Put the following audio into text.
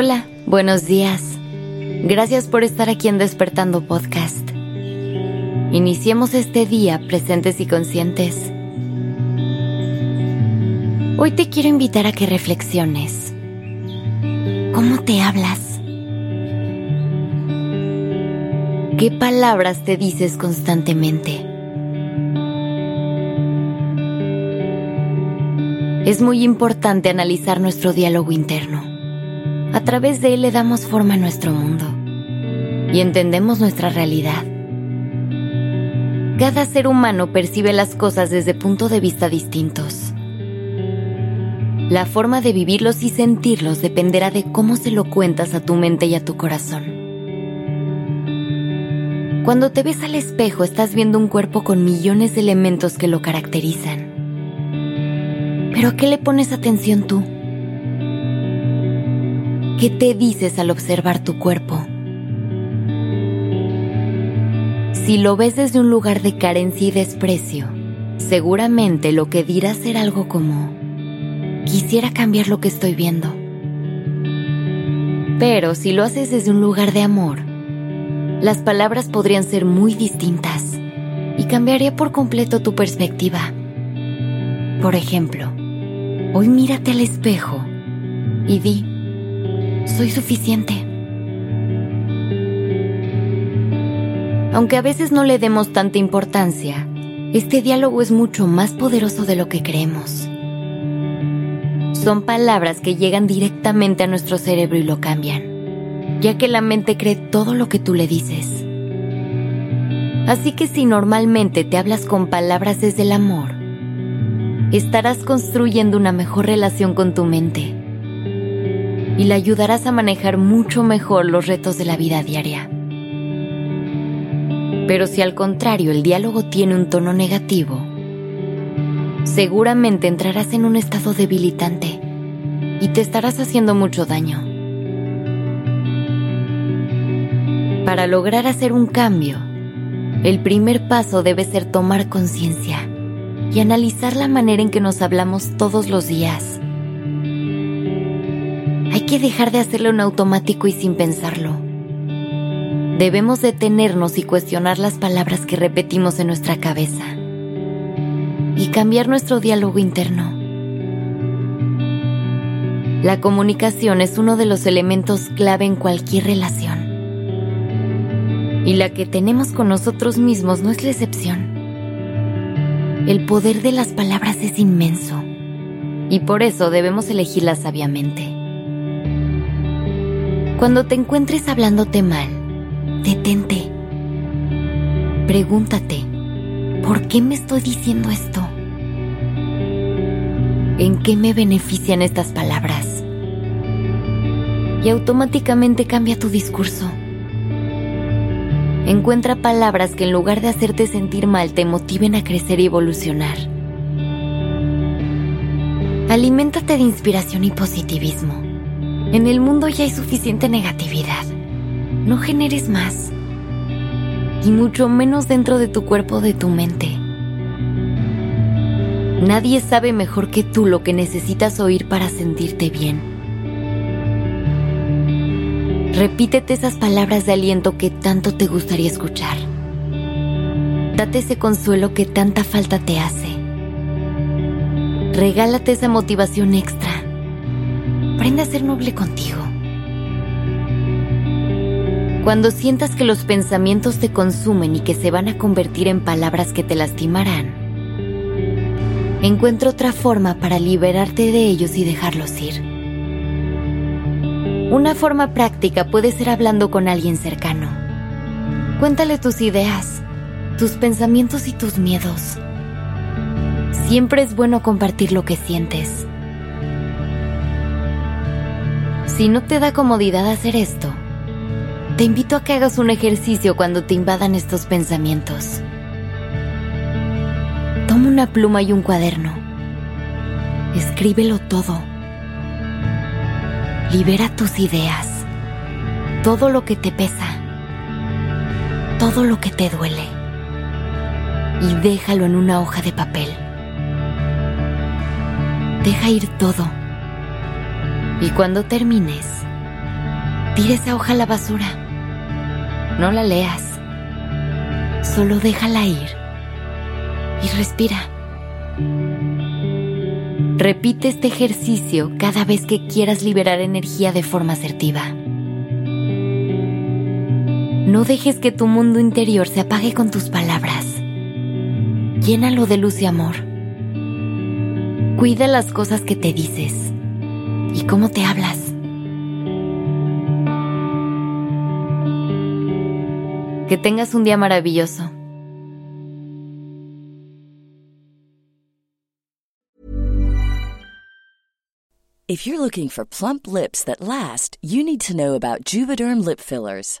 Hola, buenos días. Gracias por estar aquí en Despertando Podcast. Iniciemos este día presentes y conscientes. Hoy te quiero invitar a que reflexiones. ¿Cómo te hablas? ¿Qué palabras te dices constantemente? Es muy importante analizar nuestro diálogo interno. A través de él le damos forma a nuestro mundo y entendemos nuestra realidad. Cada ser humano percibe las cosas desde puntos de vista distintos. La forma de vivirlos y sentirlos dependerá de cómo se lo cuentas a tu mente y a tu corazón. Cuando te ves al espejo estás viendo un cuerpo con millones de elementos que lo caracterizan. ¿Pero qué le pones atención tú? ¿Qué te dices al observar tu cuerpo? Si lo ves desde un lugar de carencia y desprecio, seguramente lo que dirás será algo como, quisiera cambiar lo que estoy viendo. Pero si lo haces desde un lugar de amor, las palabras podrían ser muy distintas y cambiaría por completo tu perspectiva. Por ejemplo, hoy mírate al espejo y di, soy suficiente. Aunque a veces no le demos tanta importancia, este diálogo es mucho más poderoso de lo que creemos. Son palabras que llegan directamente a nuestro cerebro y lo cambian, ya que la mente cree todo lo que tú le dices. Así que si normalmente te hablas con palabras desde el amor, estarás construyendo una mejor relación con tu mente y la ayudarás a manejar mucho mejor los retos de la vida diaria. Pero si al contrario el diálogo tiene un tono negativo, seguramente entrarás en un estado debilitante y te estarás haciendo mucho daño. Para lograr hacer un cambio, el primer paso debe ser tomar conciencia y analizar la manera en que nos hablamos todos los días que dejar de hacerlo en automático y sin pensarlo. Debemos detenernos y cuestionar las palabras que repetimos en nuestra cabeza y cambiar nuestro diálogo interno. La comunicación es uno de los elementos clave en cualquier relación. Y la que tenemos con nosotros mismos no es la excepción. El poder de las palabras es inmenso y por eso debemos elegirlas sabiamente. Cuando te encuentres hablándote mal, detente. Pregúntate, ¿por qué me estoy diciendo esto? ¿En qué me benefician estas palabras? Y automáticamente cambia tu discurso. Encuentra palabras que en lugar de hacerte sentir mal te motiven a crecer y evolucionar. Aliméntate de inspiración y positivismo. En el mundo ya hay suficiente negatividad. No generes más. Y mucho menos dentro de tu cuerpo de tu mente. Nadie sabe mejor que tú lo que necesitas oír para sentirte bien. Repítete esas palabras de aliento que tanto te gustaría escuchar. Date ese consuelo que tanta falta te hace. Regálate esa motivación extra Aprende a ser noble contigo. Cuando sientas que los pensamientos te consumen y que se van a convertir en palabras que te lastimarán, encuentra otra forma para liberarte de ellos y dejarlos ir. Una forma práctica puede ser hablando con alguien cercano. Cuéntale tus ideas, tus pensamientos y tus miedos. Siempre es bueno compartir lo que sientes si no te da comodidad hacer esto, te invito a que hagas un ejercicio cuando te invadan estos pensamientos. Toma una pluma y un cuaderno. Escríbelo todo. Libera tus ideas, todo lo que te pesa, todo lo que te duele y déjalo en una hoja de papel. Deja ir todo y cuando termines, Tira esa hoja a la basura. No la leas. Solo déjala ir. Y respira. Repite este ejercicio cada vez que quieras liberar energía de forma asertiva. No dejes que tu mundo interior se apague con tus palabras. Llénalo de luz y amor. Cuida las cosas que te dices y cómo te hablas. Que tengas un día maravilloso. If you're looking for plump lips that last, you need to know about Juvederm lip fillers.